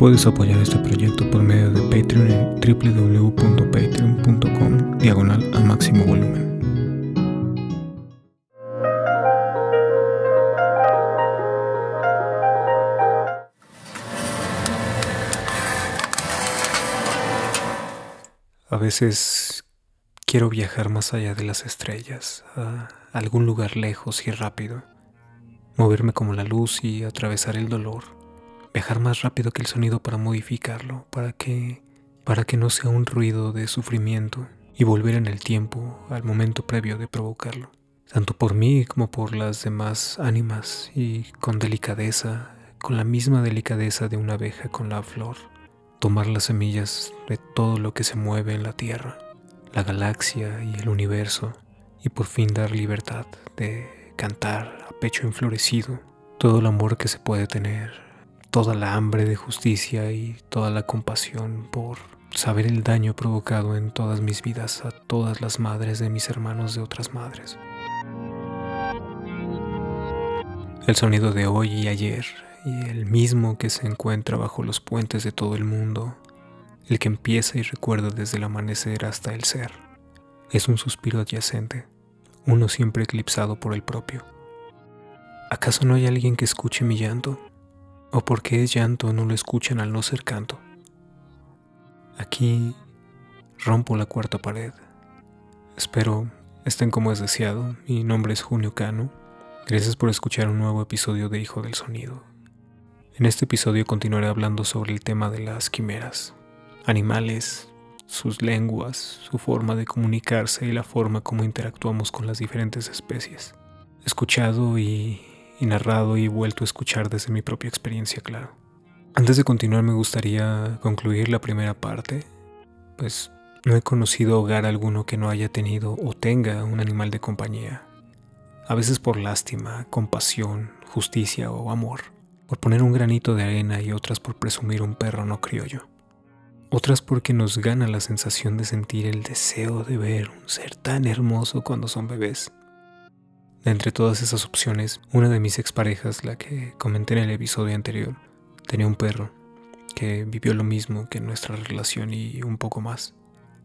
Puedes apoyar este proyecto por medio de Patreon en www.patreon.com diagonal a máximo volumen. A veces quiero viajar más allá de las estrellas, a algún lugar lejos y rápido, moverme como la luz y atravesar el dolor viajar más rápido que el sonido para modificarlo, para que para que no sea un ruido de sufrimiento y volver en el tiempo al momento previo de provocarlo, tanto por mí como por las demás ánimas y con delicadeza, con la misma delicadeza de una abeja con la flor, tomar las semillas de todo lo que se mueve en la tierra, la galaxia y el universo, y por fin dar libertad de cantar a pecho enflorecido todo el amor que se puede tener toda la hambre de justicia y toda la compasión por saber el daño provocado en todas mis vidas a todas las madres de mis hermanos de otras madres. El sonido de hoy y ayer y el mismo que se encuentra bajo los puentes de todo el mundo, el que empieza y recuerda desde el amanecer hasta el ser, es un suspiro adyacente, uno siempre eclipsado por el propio. ¿Acaso no hay alguien que escuche mi llanto? O porque es llanto no lo escuchan al no ser canto. Aquí rompo la cuarta pared. Espero estén como es deseado. Mi nombre es Junio Cano. Gracias por escuchar un nuevo episodio de Hijo del Sonido. En este episodio continuaré hablando sobre el tema de las quimeras, animales, sus lenguas, su forma de comunicarse y la forma como interactuamos con las diferentes especies. Escuchado y y narrado y vuelto a escuchar desde mi propia experiencia, claro. Antes de continuar me gustaría concluir la primera parte, pues no he conocido hogar alguno que no haya tenido o tenga un animal de compañía. A veces por lástima, compasión, justicia o amor, por poner un granito de arena y otras por presumir un perro no criollo. Otras porque nos gana la sensación de sentir el deseo de ver un ser tan hermoso cuando son bebés de entre todas esas opciones, una de mis exparejas, la que comenté en el episodio anterior, tenía un perro que vivió lo mismo que nuestra relación y un poco más.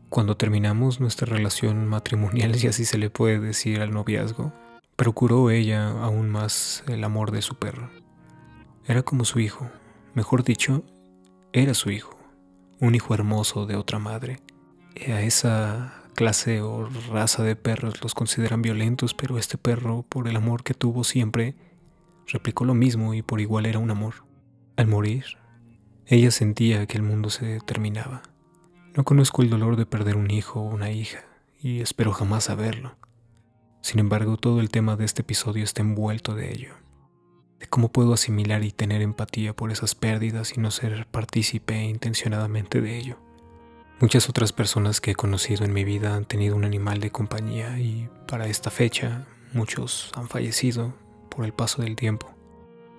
Cuando terminamos nuestra relación matrimonial, si así se le puede decir al noviazgo, procuró ella aún más el amor de su perro. Era como su hijo, mejor dicho, era su hijo, un hijo hermoso de otra madre. Y a esa clase o raza de perros los consideran violentos, pero este perro, por el amor que tuvo siempre, replicó lo mismo y por igual era un amor. Al morir, ella sentía que el mundo se terminaba. No conozco el dolor de perder un hijo o una hija, y espero jamás saberlo. Sin embargo, todo el tema de este episodio está envuelto de ello, de cómo puedo asimilar y tener empatía por esas pérdidas y no ser partícipe intencionadamente de ello. Muchas otras personas que he conocido en mi vida han tenido un animal de compañía y para esta fecha muchos han fallecido por el paso del tiempo.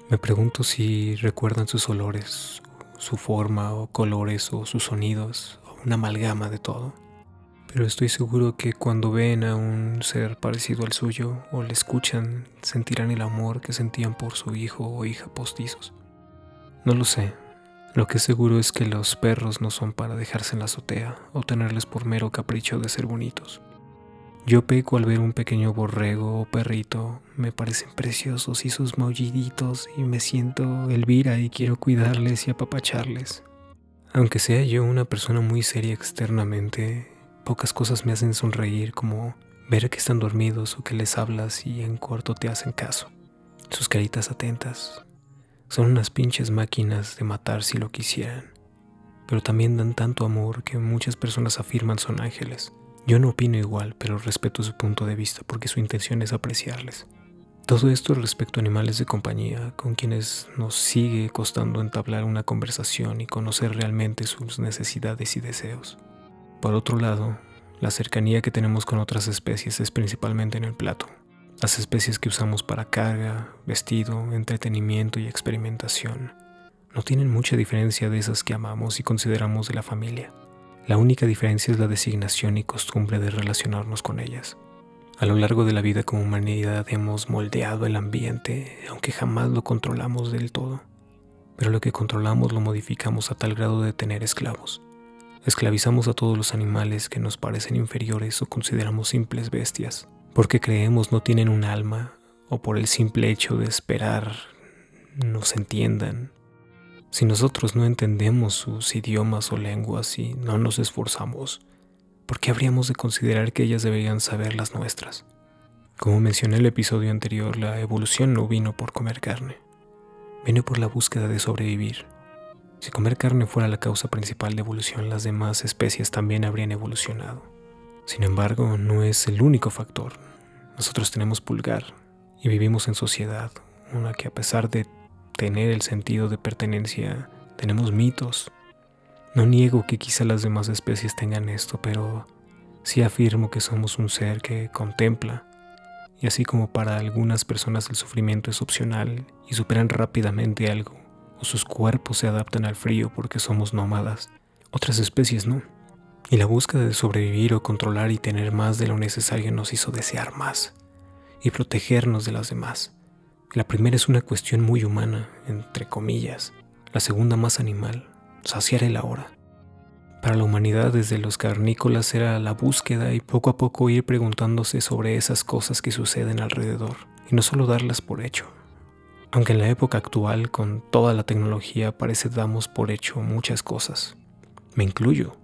Me pregunto si recuerdan sus olores, su forma o colores o sus sonidos o una amalgama de todo. Pero estoy seguro que cuando ven a un ser parecido al suyo o le escuchan sentirán el amor que sentían por su hijo o hija postizos. No lo sé, lo que es seguro es que los perros no son para dejarse en la azotea o tenerles por mero capricho de ser bonitos. Yo peco al ver un pequeño borrego o perrito, me parecen preciosos y sus maulliditos y me siento Elvira y quiero cuidarles y apapacharles. Aunque sea yo una persona muy seria externamente, pocas cosas me hacen sonreír como ver que están dormidos o que les hablas y en corto te hacen caso. Sus caritas atentas, son unas pinches máquinas de matar si lo quisieran, pero también dan tanto amor que muchas personas afirman son ángeles. Yo no opino igual, pero respeto su punto de vista porque su intención es apreciarles. Todo esto respecto a animales de compañía, con quienes nos sigue costando entablar una conversación y conocer realmente sus necesidades y deseos. Por otro lado, la cercanía que tenemos con otras especies es principalmente en el plato, las especies que usamos para carga, vestido, entretenimiento y experimentación no tienen mucha diferencia de esas que amamos y consideramos de la familia. La única diferencia es la designación y costumbre de relacionarnos con ellas. A lo largo de la vida como humanidad hemos moldeado el ambiente, aunque jamás lo controlamos del todo. pero lo que controlamos lo modificamos a tal grado de tener esclavos. Esclavizamos a todos los animales que nos parecen inferiores o consideramos simples bestias, porque creemos no tienen un alma o por el simple hecho de esperar nos entiendan. Si nosotros no entendemos sus idiomas o lenguas y no nos esforzamos, ¿por qué habríamos de considerar que ellas deberían saber las nuestras? Como mencioné en el episodio anterior, la evolución no vino por comer carne, vino por la búsqueda de sobrevivir. Si comer carne fuera la causa principal de evolución, las demás especies también habrían evolucionado. Sin embargo, no es el único factor. Nosotros tenemos pulgar y vivimos en sociedad, una que a pesar de tener el sentido de pertenencia, tenemos mitos. No niego que quizá las demás especies tengan esto, pero sí afirmo que somos un ser que contempla. Y así como para algunas personas el sufrimiento es opcional y superan rápidamente algo, o sus cuerpos se adaptan al frío porque somos nómadas. Otras especies no. Y la búsqueda de sobrevivir o controlar y tener más de lo necesario nos hizo desear más y protegernos de las demás. La primera es una cuestión muy humana, entre comillas. La segunda más animal, saciar el ahora. Para la humanidad desde los carnícolas era la búsqueda y poco a poco ir preguntándose sobre esas cosas que suceden alrededor y no solo darlas por hecho. Aunque en la época actual, con toda la tecnología, parece damos por hecho muchas cosas. Me incluyo.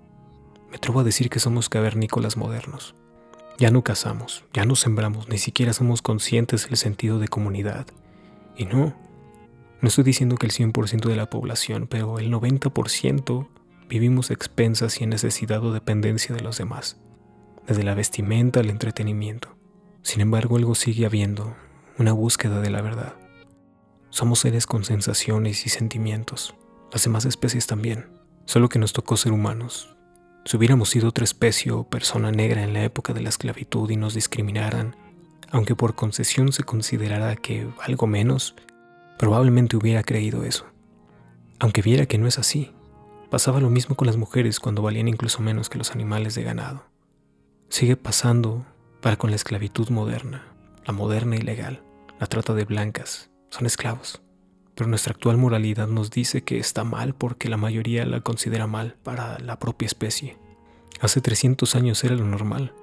Me atrevo a decir que somos cavernícolas modernos. Ya no cazamos, ya no sembramos, ni siquiera somos conscientes del sentido de comunidad. Y no, no estoy diciendo que el 100% de la población, pero el 90% vivimos expensas y en necesidad o dependencia de los demás, desde la vestimenta al entretenimiento. Sin embargo, algo sigue habiendo, una búsqueda de la verdad. Somos seres con sensaciones y sentimientos. Las demás especies también. Solo que nos tocó ser humanos. Si hubiéramos sido otra especie o persona negra en la época de la esclavitud y nos discriminaran, aunque por concesión se considerara que algo menos, probablemente hubiera creído eso. Aunque viera que no es así. Pasaba lo mismo con las mujeres cuando valían incluso menos que los animales de ganado. Sigue pasando para con la esclavitud moderna, la moderna y legal, la trata de blancas, son esclavos. Pero nuestra actual moralidad nos dice que está mal porque la mayoría la considera mal para la propia especie. Hace 300 años era lo normal.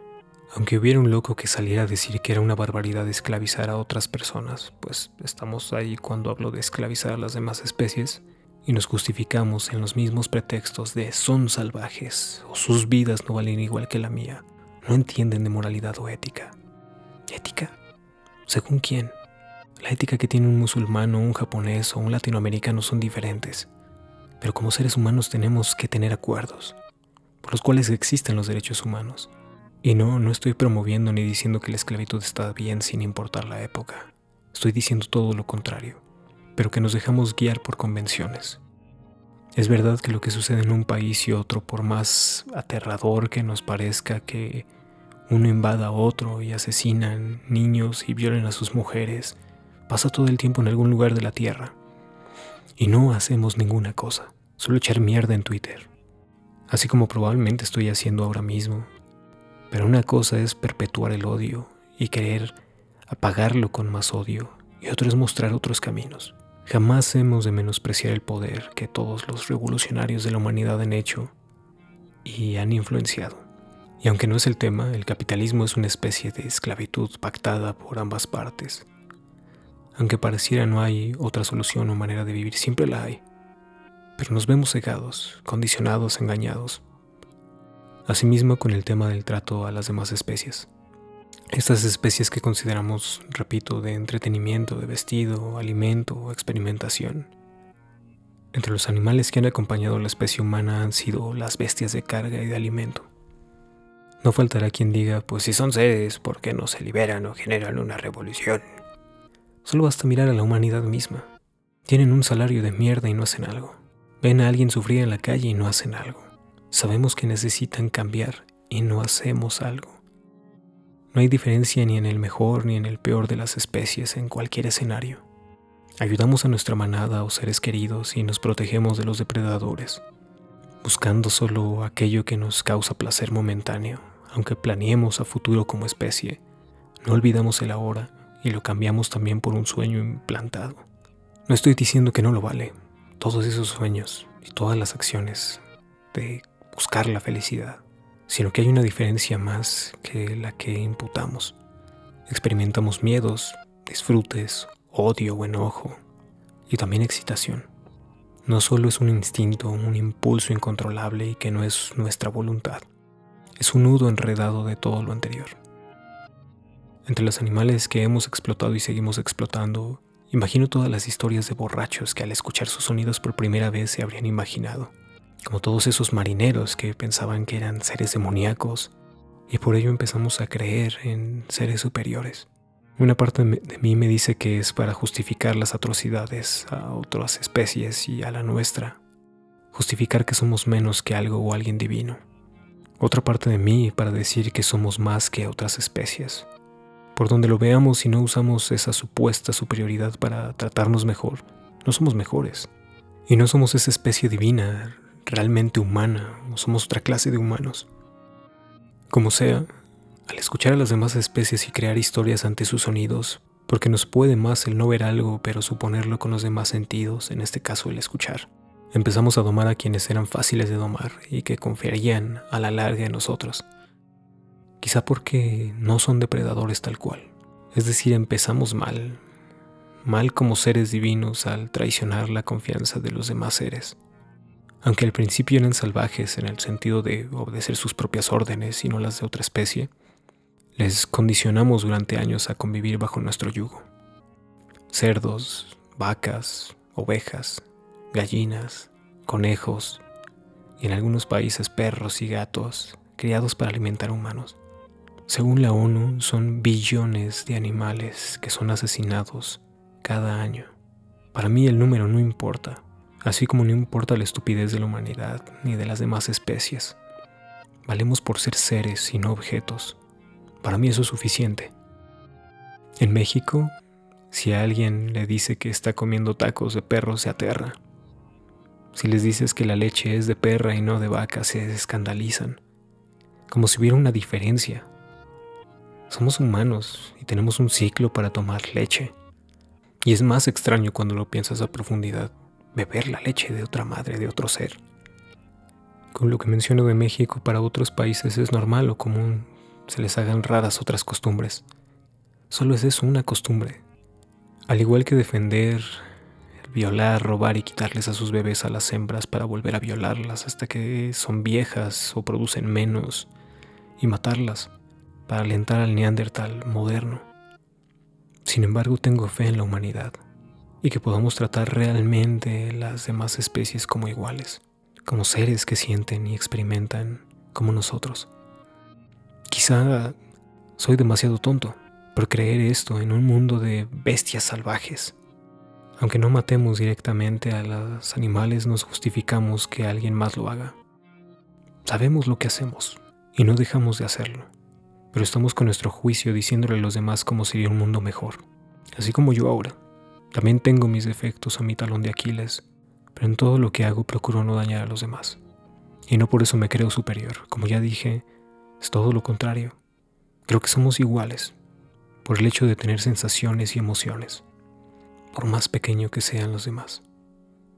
Aunque hubiera un loco que saliera a decir que era una barbaridad esclavizar a otras personas, pues estamos ahí cuando hablo de esclavizar a las demás especies y nos justificamos en los mismos pretextos de son salvajes o sus vidas no valen igual que la mía. No entienden de moralidad o ética. ¿Ética? ¿Según quién? La ética que tiene un musulmán o un japonés o un latinoamericano son diferentes, pero como seres humanos tenemos que tener acuerdos, por los cuales existen los derechos humanos. Y no, no estoy promoviendo ni diciendo que la esclavitud está bien sin importar la época. Estoy diciendo todo lo contrario, pero que nos dejamos guiar por convenciones. Es verdad que lo que sucede en un país y otro, por más aterrador que nos parezca que uno invada a otro y asesinan niños y violen a sus mujeres, pasa todo el tiempo en algún lugar de la Tierra. Y no hacemos ninguna cosa, solo echar mierda en Twitter. Así como probablemente estoy haciendo ahora mismo. Pero una cosa es perpetuar el odio y querer apagarlo con más odio, y otra es mostrar otros caminos. Jamás hemos de menospreciar el poder que todos los revolucionarios de la humanidad han hecho y han influenciado. Y aunque no es el tema, el capitalismo es una especie de esclavitud pactada por ambas partes. Aunque pareciera no hay otra solución o manera de vivir, siempre la hay. Pero nos vemos cegados, condicionados, engañados. Asimismo con el tema del trato a las demás especies. Estas especies que consideramos, repito, de entretenimiento, de vestido, alimento experimentación. Entre los animales que han acompañado a la especie humana han sido las bestias de carga y de alimento. No faltará quien diga, pues si son seres, ¿por qué no se liberan o generan una revolución? Solo basta mirar a la humanidad misma. Tienen un salario de mierda y no hacen algo. Ven a alguien sufrir en la calle y no hacen algo. Sabemos que necesitan cambiar y no hacemos algo. No hay diferencia ni en el mejor ni en el peor de las especies en cualquier escenario. Ayudamos a nuestra manada o seres queridos y nos protegemos de los depredadores, buscando solo aquello que nos causa placer momentáneo, aunque planeemos a futuro como especie. No olvidamos el ahora y lo cambiamos también por un sueño implantado. No estoy diciendo que no lo vale, todos esos sueños y todas las acciones de buscar la felicidad, sino que hay una diferencia más que la que imputamos. Experimentamos miedos, disfrutes, odio o enojo, y también excitación. No solo es un instinto, un impulso incontrolable y que no es nuestra voluntad, es un nudo enredado de todo lo anterior. Entre los animales que hemos explotado y seguimos explotando, imagino todas las historias de borrachos que al escuchar sus sonidos por primera vez se habrían imaginado, como todos esos marineros que pensaban que eran seres demoníacos y por ello empezamos a creer en seres superiores. Una parte de mí me dice que es para justificar las atrocidades a otras especies y a la nuestra, justificar que somos menos que algo o alguien divino. Otra parte de mí para decir que somos más que otras especies. Por donde lo veamos y no usamos esa supuesta superioridad para tratarnos mejor, no somos mejores. Y no somos esa especie divina, realmente humana, o somos otra clase de humanos. Como sea, al escuchar a las demás especies y crear historias ante sus sonidos, porque nos puede más el no ver algo pero suponerlo con los demás sentidos, en este caso el escuchar. Empezamos a domar a quienes eran fáciles de domar y que confiarían a la larga en nosotros. Quizá porque no son depredadores tal cual. Es decir, empezamos mal, mal como seres divinos al traicionar la confianza de los demás seres. Aunque al principio eran salvajes en el sentido de obedecer sus propias órdenes y no las de otra especie, les condicionamos durante años a convivir bajo nuestro yugo. Cerdos, vacas, ovejas, gallinas, conejos y en algunos países perros y gatos criados para alimentar humanos. Según la ONU, son billones de animales que son asesinados cada año. Para mí el número no importa, así como no importa la estupidez de la humanidad ni de las demás especies. Valemos por ser seres y no objetos. Para mí eso es suficiente. En México, si a alguien le dice que está comiendo tacos de perro, se aterra. Si les dices que la leche es de perra y no de vaca, se escandalizan. Como si hubiera una diferencia. Somos humanos y tenemos un ciclo para tomar leche. Y es más extraño cuando lo piensas a profundidad, beber la leche de otra madre, de otro ser. Con lo que menciono de México, para otros países es normal o común se les hagan raras otras costumbres. Solo es eso, una costumbre. Al igual que defender, violar, robar y quitarles a sus bebés a las hembras para volver a violarlas hasta que son viejas o producen menos y matarlas para alentar al neandertal moderno. Sin embargo, tengo fe en la humanidad y que podamos tratar realmente las demás especies como iguales, como seres que sienten y experimentan como nosotros. Quizá soy demasiado tonto por creer esto en un mundo de bestias salvajes. Aunque no matemos directamente a los animales, nos justificamos que alguien más lo haga. Sabemos lo que hacemos y no dejamos de hacerlo, pero estamos con nuestro juicio diciéndole a los demás cómo sería un mundo mejor, así como yo ahora. También tengo mis defectos a mi talón de Aquiles, pero en todo lo que hago procuro no dañar a los demás. Y no por eso me creo superior. Como ya dije, es todo lo contrario. Creo que somos iguales por el hecho de tener sensaciones y emociones, por más pequeño que sean los demás,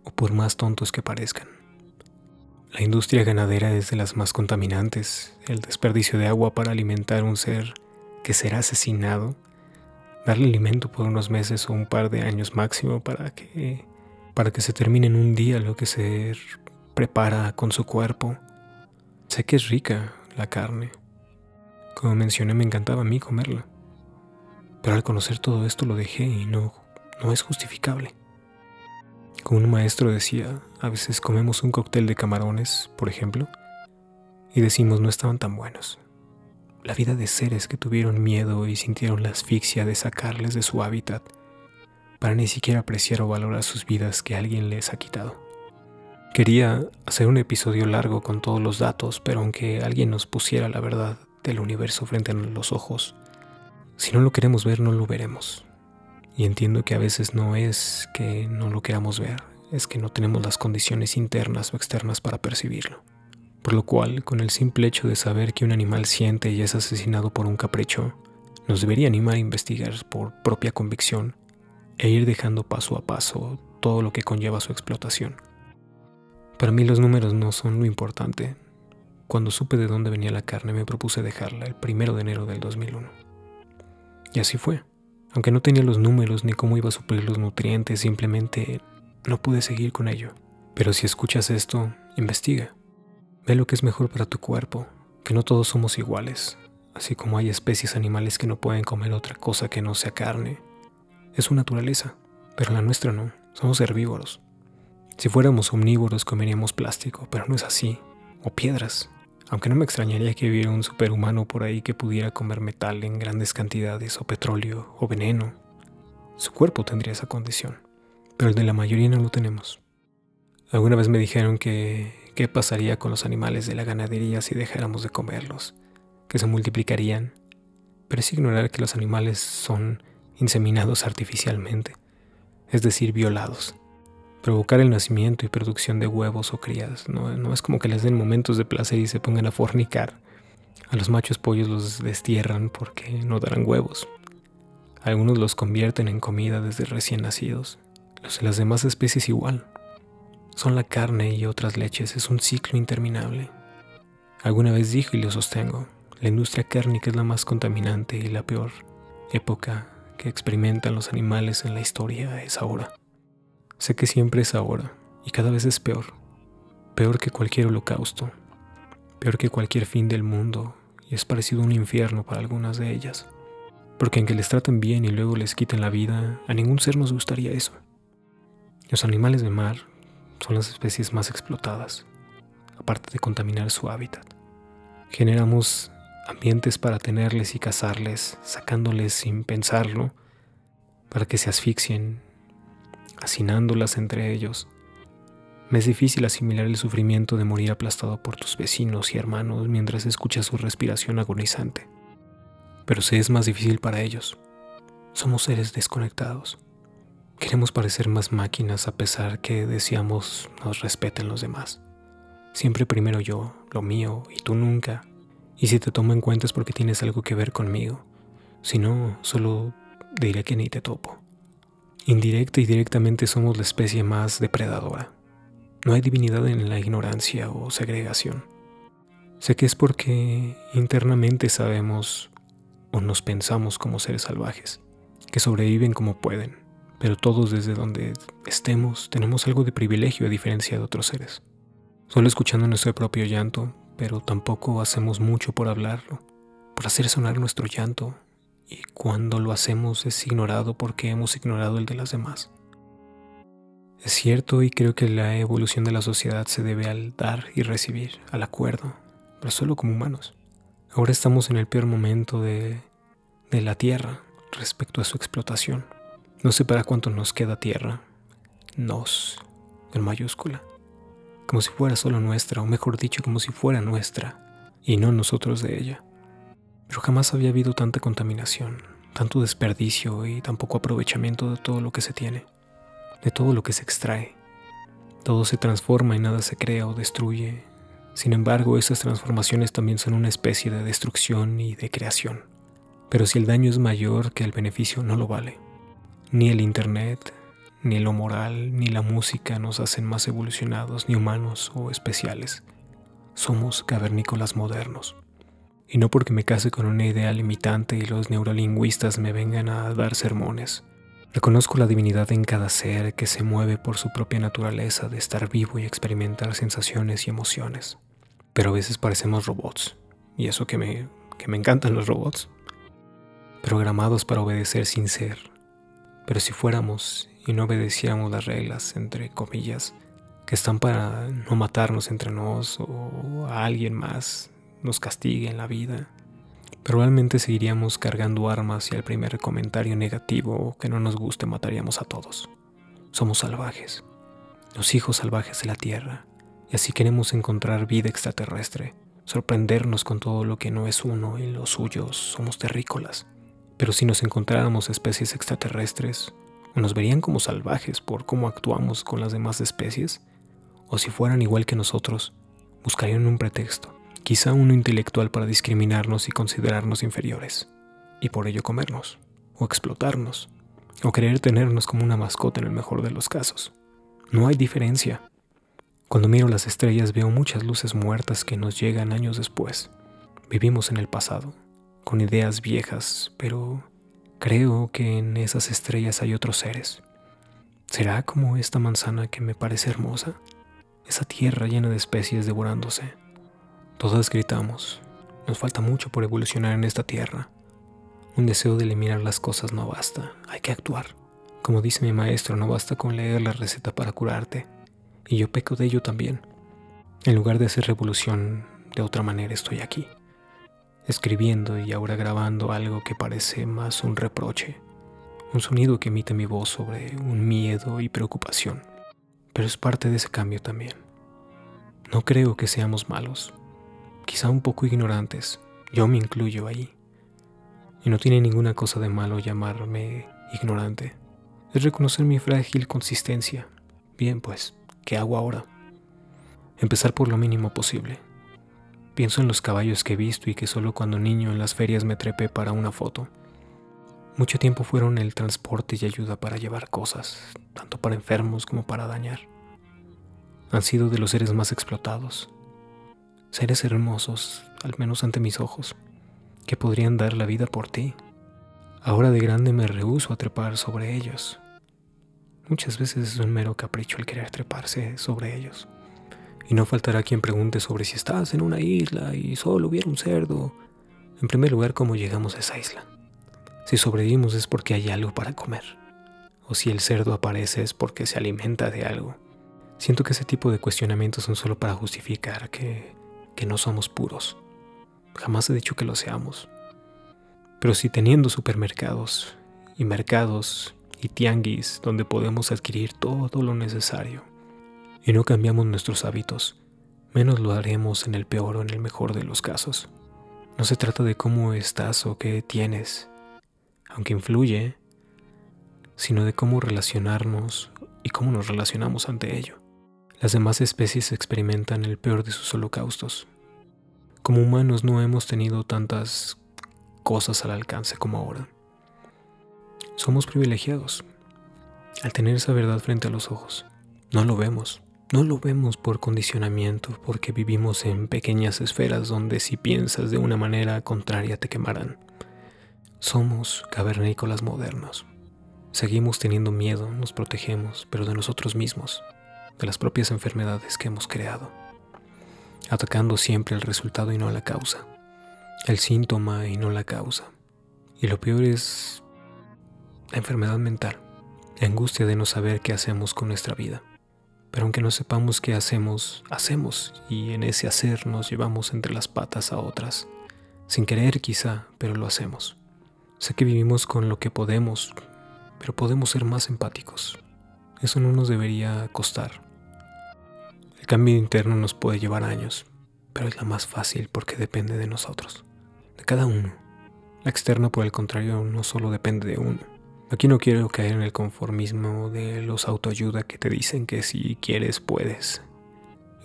o por más tontos que parezcan. La industria ganadera es de las más contaminantes, el desperdicio de agua para alimentar un ser que será asesinado, darle alimento por unos meses o un par de años máximo para que, para que se termine en un día lo que se prepara con su cuerpo. Sé que es rica, la carne. Como mencioné, me encantaba a mí comerla. Pero al conocer todo esto lo dejé y no, no es justificable. Como un maestro decía, a veces comemos un cóctel de camarones, por ejemplo, y decimos no estaban tan buenos. La vida de seres que tuvieron miedo y sintieron la asfixia de sacarles de su hábitat para ni siquiera apreciar o valorar sus vidas que alguien les ha quitado. Quería hacer un episodio largo con todos los datos, pero aunque alguien nos pusiera la verdad del universo frente a los ojos, si no lo queremos ver, no lo veremos. Y entiendo que a veces no es que no lo queramos ver, es que no tenemos las condiciones internas o externas para percibirlo. Por lo cual, con el simple hecho de saber que un animal siente y es asesinado por un capricho, nos debería animar a investigar por propia convicción e ir dejando paso a paso todo lo que conlleva su explotación. Para mí los números no son lo importante. Cuando supe de dónde venía la carne me propuse dejarla el primero de enero del 2001. Y así fue. Aunque no tenía los números ni cómo iba a suplir los nutrientes, simplemente no pude seguir con ello. Pero si escuchas esto, investiga. Ve lo que es mejor para tu cuerpo, que no todos somos iguales, así como hay especies animales que no pueden comer otra cosa que no sea carne. Es su naturaleza, pero la nuestra no, somos herbívoros. Si fuéramos omnívoros comeríamos plástico, pero no es así, o piedras, aunque no me extrañaría que hubiera un superhumano por ahí que pudiera comer metal en grandes cantidades, o petróleo, o veneno. Su cuerpo tendría esa condición, pero el de la mayoría no lo tenemos. Alguna vez me dijeron que qué pasaría con los animales de la ganadería si dejáramos de comerlos, que se multiplicarían, pero es ignorar que los animales son inseminados artificialmente, es decir, violados provocar el nacimiento y producción de huevos o crías. ¿no? es como que les den momentos de placer y se pongan a fornicar. A los machos pollos los destierran porque no darán huevos. Algunos los convierten en comida desde recién nacidos. Los de las demás especies igual. Son la carne y otras leches, es un ciclo interminable. Alguna vez dije y lo sostengo, la industria cárnica es la más contaminante y la peor época que experimentan los animales en la historia es ahora. Sé que siempre es ahora y cada vez es peor. Peor que cualquier holocausto. Peor que cualquier fin del mundo y es parecido a un infierno para algunas de ellas. Porque aunque les traten bien y luego les quiten la vida, a ningún ser nos gustaría eso. Los animales de mar son las especies más explotadas, aparte de contaminar su hábitat. Generamos ambientes para tenerles y cazarles, sacándoles sin pensarlo, para que se asfixien hacinándolas entre ellos. Me es difícil asimilar el sufrimiento de morir aplastado por tus vecinos y hermanos mientras escuchas su respiración agonizante. Pero sé es más difícil para ellos. Somos seres desconectados. Queremos parecer más máquinas a pesar que deseamos nos respeten los demás. Siempre primero yo, lo mío y tú nunca. Y si te tomo en cuenta es porque tienes algo que ver conmigo. Si no, solo diré que ni te topo. Indirecta y directamente somos la especie más depredadora. No hay divinidad en la ignorancia o segregación. Sé que es porque internamente sabemos o nos pensamos como seres salvajes, que sobreviven como pueden, pero todos desde donde estemos tenemos algo de privilegio a diferencia de otros seres. Solo escuchando nuestro propio llanto, pero tampoco hacemos mucho por hablarlo, por hacer sonar nuestro llanto y cuando lo hacemos es ignorado porque hemos ignorado el de las demás. Es cierto y creo que la evolución de la sociedad se debe al dar y recibir, al acuerdo, pero solo como humanos. Ahora estamos en el peor momento de, de la Tierra respecto a su explotación. No sé para cuánto nos queda Tierra, nos, en mayúscula, como si fuera solo nuestra, o mejor dicho, como si fuera nuestra, y no nosotros de ella. Pero jamás había habido tanta contaminación, tanto desperdicio y tan poco aprovechamiento de todo lo que se tiene, de todo lo que se extrae. Todo se transforma y nada se crea o destruye. Sin embargo, esas transformaciones también son una especie de destrucción y de creación. Pero si el daño es mayor que el beneficio, no lo vale. Ni el Internet, ni lo moral, ni la música nos hacen más evolucionados, ni humanos o especiales. Somos cavernícolas modernos y no porque me case con una idea limitante y los neurolingüistas me vengan a dar sermones. Reconozco la divinidad en cada ser que se mueve por su propia naturaleza de estar vivo y experimentar sensaciones y emociones. Pero a veces parecemos robots, y eso que me, que me encantan los robots, programados para obedecer sin ser. Pero si fuéramos y no obedeciéramos las reglas, entre comillas, que están para no matarnos entre nos o a alguien más nos castigue en la vida. Probablemente seguiríamos cargando armas y al primer comentario negativo que no nos guste mataríamos a todos. Somos salvajes, los hijos salvajes de la Tierra, y así queremos encontrar vida extraterrestre, sorprendernos con todo lo que no es uno y los suyos somos terrícolas. Pero si nos encontráramos especies extraterrestres, nos verían como salvajes por cómo actuamos con las demás especies, o si fueran igual que nosotros, buscarían un pretexto quizá uno intelectual para discriminarnos y considerarnos inferiores, y por ello comernos, o explotarnos, o querer tenernos como una mascota en el mejor de los casos. No hay diferencia. Cuando miro las estrellas veo muchas luces muertas que nos llegan años después. Vivimos en el pasado, con ideas viejas, pero creo que en esas estrellas hay otros seres. ¿Será como esta manzana que me parece hermosa? Esa tierra llena de especies devorándose. Todas gritamos. Nos falta mucho por evolucionar en esta tierra. Un deseo de eliminar las cosas no basta, hay que actuar. Como dice mi maestro, no basta con leer la receta para curarte. Y yo peco de ello también. En lugar de hacer revolución, de otra manera estoy aquí, escribiendo y ahora grabando algo que parece más un reproche, un sonido que emite mi voz sobre un miedo y preocupación. Pero es parte de ese cambio también. No creo que seamos malos, quizá un poco ignorantes, yo me incluyo ahí. Y no tiene ninguna cosa de malo llamarme ignorante. Es reconocer mi frágil consistencia. Bien, pues, ¿qué hago ahora? Empezar por lo mínimo posible. Pienso en los caballos que he visto y que solo cuando niño en las ferias me trepé para una foto. Mucho tiempo fueron el transporte y ayuda para llevar cosas, tanto para enfermos como para dañar. Han sido de los seres más explotados. Seres hermosos, al menos ante mis ojos que podrían dar la vida por ti. Ahora de grande me rehuso a trepar sobre ellos. Muchas veces es un mero capricho el querer treparse sobre ellos. Y no faltará quien pregunte sobre si estás en una isla y solo hubiera un cerdo. En primer lugar, ¿cómo llegamos a esa isla? Si sobrevivimos es porque hay algo para comer. O si el cerdo aparece es porque se alimenta de algo. Siento que ese tipo de cuestionamientos son solo para justificar que, que no somos puros. Jamás he dicho que lo seamos. Pero si teniendo supermercados y mercados y tianguis donde podemos adquirir todo lo necesario y no cambiamos nuestros hábitos, menos lo haremos en el peor o en el mejor de los casos. No se trata de cómo estás o qué tienes, aunque influye, sino de cómo relacionarnos y cómo nos relacionamos ante ello. Las demás especies experimentan el peor de sus holocaustos, como humanos no hemos tenido tantas cosas al alcance como ahora. Somos privilegiados al tener esa verdad frente a los ojos. No lo vemos. No lo vemos por condicionamiento, porque vivimos en pequeñas esferas donde si piensas de una manera contraria te quemarán. Somos cavernícolas modernos. Seguimos teniendo miedo, nos protegemos, pero de nosotros mismos, de las propias enfermedades que hemos creado atacando siempre el resultado y no la causa, el síntoma y no la causa. Y lo peor es la enfermedad mental, la angustia de no saber qué hacemos con nuestra vida. Pero aunque no sepamos qué hacemos, hacemos y en ese hacer nos llevamos entre las patas a otras, sin querer quizá, pero lo hacemos. Sé que vivimos con lo que podemos, pero podemos ser más empáticos. Eso no nos debería costar. El cambio interno nos puede llevar años, pero es la más fácil porque depende de nosotros, de cada uno. La externa, por el contrario, no solo depende de uno. Aquí no quiero caer en el conformismo de los autoayuda que te dicen que si quieres puedes.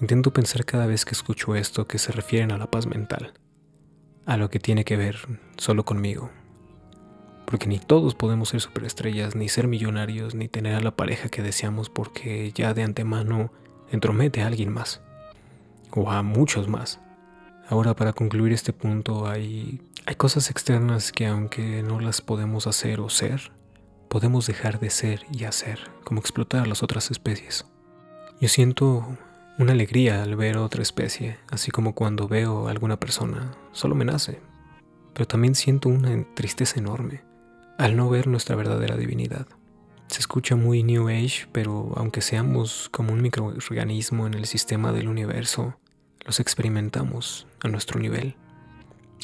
Intento pensar cada vez que escucho esto que se refieren a la paz mental, a lo que tiene que ver solo conmigo. Porque ni todos podemos ser superestrellas, ni ser millonarios, ni tener a la pareja que deseamos porque ya de antemano entromete a alguien más, o a muchos más. Ahora para concluir este punto hay, hay cosas externas que aunque no las podemos hacer o ser, podemos dejar de ser y hacer, como explotar a las otras especies. Yo siento una alegría al ver otra especie, así como cuando veo a alguna persona, solo me nace, pero también siento una tristeza enorme al no ver nuestra verdadera divinidad. Se escucha muy New Age, pero aunque seamos como un microorganismo en el sistema del universo, los experimentamos a nuestro nivel.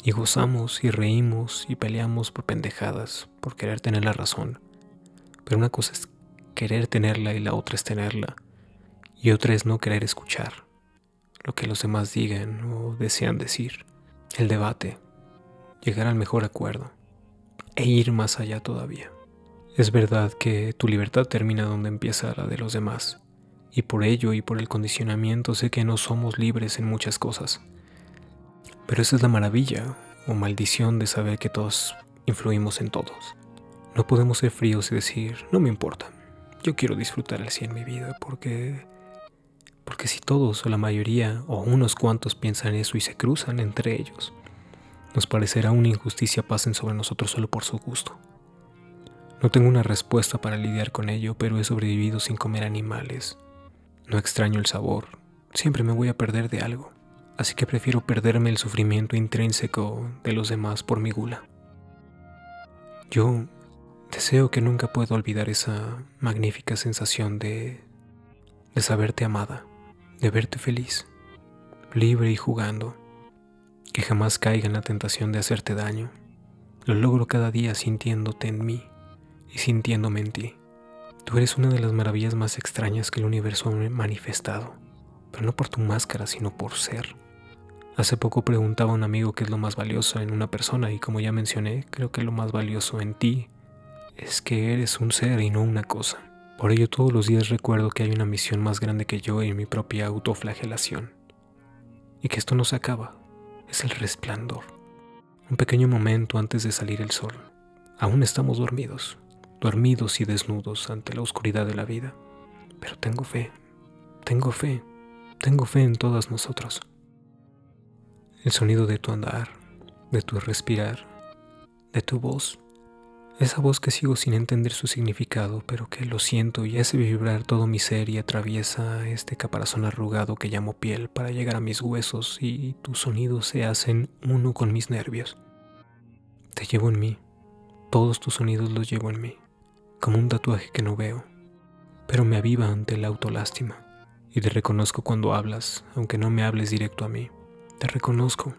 Y gozamos y reímos y peleamos por pendejadas, por querer tener la razón. Pero una cosa es querer tenerla y la otra es tenerla. Y otra es no querer escuchar lo que los demás digan o desean decir. El debate, llegar al mejor acuerdo e ir más allá todavía. Es verdad que tu libertad termina donde empieza la de los demás, y por ello y por el condicionamiento sé que no somos libres en muchas cosas. Pero esa es la maravilla o maldición de saber que todos influimos en todos. No podemos ser fríos y decir, no me importa, yo quiero disfrutar el sí en mi vida porque... Porque si todos o la mayoría o unos cuantos piensan eso y se cruzan entre ellos, nos parecerá una injusticia pasen sobre nosotros solo por su gusto. No tengo una respuesta para lidiar con ello, pero he sobrevivido sin comer animales. No extraño el sabor, siempre me voy a perder de algo, así que prefiero perderme el sufrimiento intrínseco de los demás por mi gula. Yo deseo que nunca pueda olvidar esa magnífica sensación de, de saberte amada, de verte feliz, libre y jugando que jamás caiga en la tentación de hacerte daño. Lo logro cada día sintiéndote en mí y sintiéndome en ti. Tú eres una de las maravillas más extrañas que el universo ha manifestado, pero no por tu máscara, sino por ser. Hace poco preguntaba a un amigo qué es lo más valioso en una persona y como ya mencioné, creo que lo más valioso en ti es que eres un ser y no una cosa. Por ello todos los días recuerdo que hay una misión más grande que yo en mi propia autoflagelación. Y que esto no se acaba, es el resplandor. Un pequeño momento antes de salir el sol. Aún estamos dormidos, dormidos y desnudos ante la oscuridad de la vida. Pero tengo fe, tengo fe, tengo fe en todas nosotros. El sonido de tu andar, de tu respirar, de tu voz esa voz que sigo sin entender su significado, pero que lo siento y hace vibrar todo mi ser y atraviesa este caparazón arrugado que llamo piel para llegar a mis huesos y tus sonidos se hacen uno con mis nervios. Te llevo en mí, todos tus sonidos los llevo en mí, como un tatuaje que no veo, pero me aviva ante la autolástima y te reconozco cuando hablas, aunque no me hables directo a mí. Te reconozco.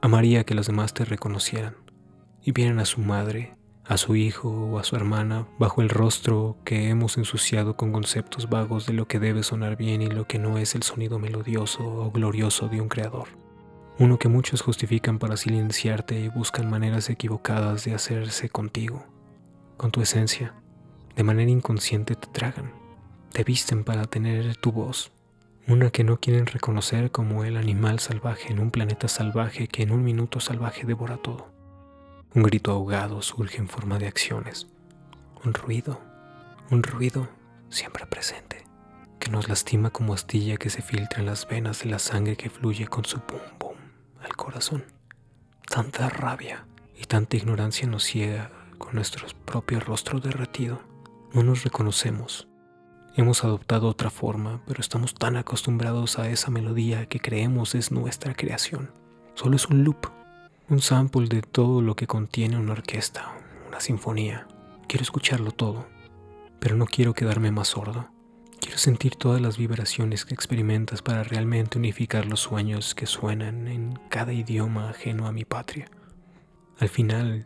Amaría que los demás te reconocieran y vieran a su madre a su hijo o a su hermana bajo el rostro que hemos ensuciado con conceptos vagos de lo que debe sonar bien y lo que no es el sonido melodioso o glorioso de un creador. Uno que muchos justifican para silenciarte y buscan maneras equivocadas de hacerse contigo, con tu esencia. De manera inconsciente te tragan, te visten para tener tu voz, una que no quieren reconocer como el animal salvaje en un planeta salvaje que en un minuto salvaje devora todo. Un grito ahogado surge en forma de acciones. Un ruido, un ruido siempre presente, que nos lastima como astilla que se filtra en las venas de la sangre que fluye con su pum pum al corazón. Tanta rabia y tanta ignorancia nos ciega con nuestro propio rostro derretido. No nos reconocemos. Hemos adoptado otra forma, pero estamos tan acostumbrados a esa melodía que creemos es nuestra creación. Solo es un loop un sample de todo lo que contiene una orquesta, una sinfonía. Quiero escucharlo todo, pero no quiero quedarme más sordo. Quiero sentir todas las vibraciones que experimentas para realmente unificar los sueños que suenan en cada idioma ajeno a mi patria. Al final,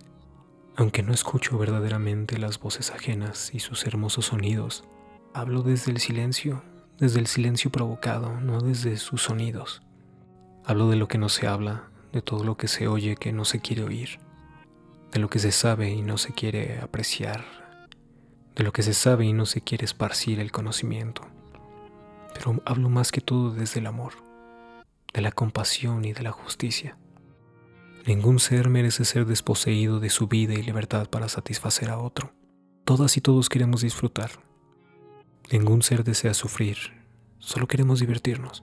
aunque no escucho verdaderamente las voces ajenas y sus hermosos sonidos, hablo desde el silencio, desde el silencio provocado, no desde sus sonidos. Hablo de lo que no se habla, de todo lo que se oye que no se quiere oír, de lo que se sabe y no se quiere apreciar, de lo que se sabe y no se quiere esparcir el conocimiento. Pero hablo más que todo desde el amor, de la compasión y de la justicia. Ningún ser merece ser desposeído de su vida y libertad para satisfacer a otro. Todas y todos queremos disfrutar. Ningún ser desea sufrir, solo queremos divertirnos.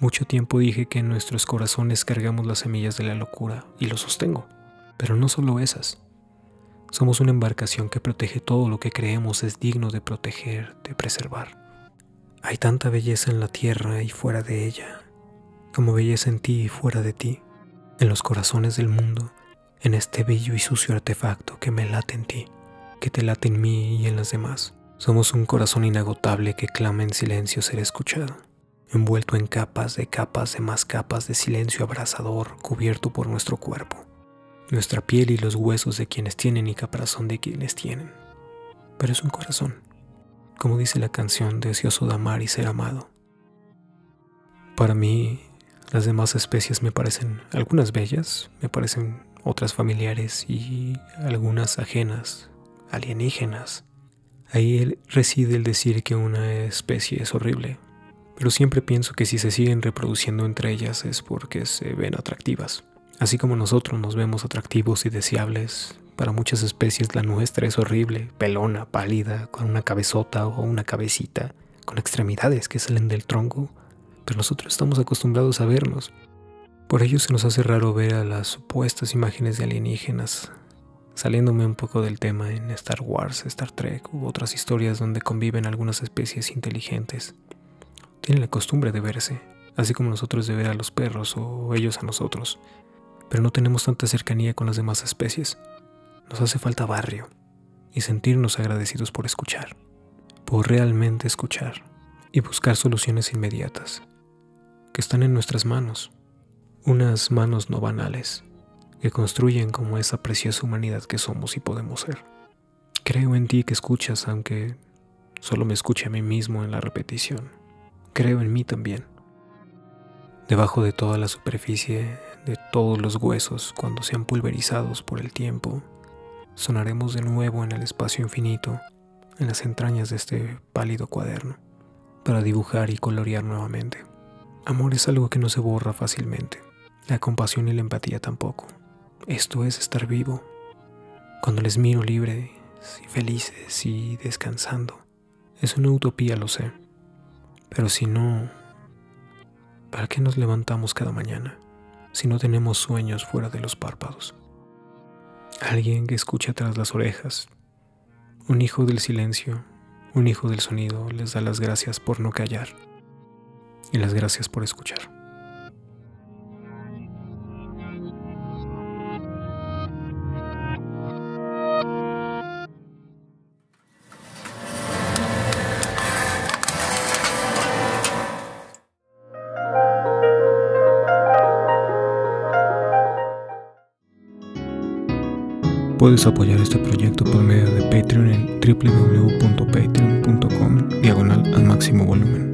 Mucho tiempo dije que en nuestros corazones cargamos las semillas de la locura y lo sostengo, pero no solo esas. Somos una embarcación que protege todo lo que creemos es digno de proteger, de preservar. Hay tanta belleza en la tierra y fuera de ella, como belleza en ti y fuera de ti, en los corazones del mundo, en este bello y sucio artefacto que me late en ti, que te late en mí y en las demás. Somos un corazón inagotable que clama en silencio ser escuchado envuelto en capas de capas de más capas de silencio abrasador cubierto por nuestro cuerpo, nuestra piel y los huesos de quienes tienen y caparazón de quienes tienen. Pero es un corazón, como dice la canción deseoso de amar y ser amado. Para mí, las demás especies me parecen algunas bellas, me parecen otras familiares y algunas ajenas, alienígenas. Ahí reside el decir que una especie es horrible, pero siempre pienso que si se siguen reproduciendo entre ellas es porque se ven atractivas. Así como nosotros nos vemos atractivos y deseables, Para muchas especies la nuestra es horrible, pelona, pálida, con una cabezota o una cabecita, con extremidades que salen del tronco, pero nosotros estamos acostumbrados a vernos. Por ello se nos hace raro ver a las supuestas imágenes de alienígenas, saliéndome un poco del tema en Star Wars, Star Trek u otras historias donde conviven algunas especies inteligentes. Tienen la costumbre de verse, así como nosotros de ver a los perros o ellos a nosotros, pero no tenemos tanta cercanía con las demás especies. Nos hace falta barrio y sentirnos agradecidos por escuchar, por realmente escuchar y buscar soluciones inmediatas, que están en nuestras manos, unas manos no banales, que construyen como esa preciosa humanidad que somos y podemos ser. Creo en ti que escuchas aunque solo me escuche a mí mismo en la repetición. Creo en mí también. Debajo de toda la superficie, de todos los huesos, cuando sean pulverizados por el tiempo, sonaremos de nuevo en el espacio infinito, en las entrañas de este pálido cuaderno, para dibujar y colorear nuevamente. Amor es algo que no se borra fácilmente, la compasión y la empatía tampoco. Esto es estar vivo. Cuando les miro libres y felices y descansando, es una utopía, lo sé. Pero si no, ¿Para qué nos levantamos cada mañana si no tenemos sueños fuera de los párpados? Alguien que escucha tras las orejas, un hijo del silencio, un hijo del sonido, les da las gracias por no callar y las gracias por escuchar. Puedes apoyar este proyecto por medio de Patreon en www.patreon.com diagonal al máximo volumen.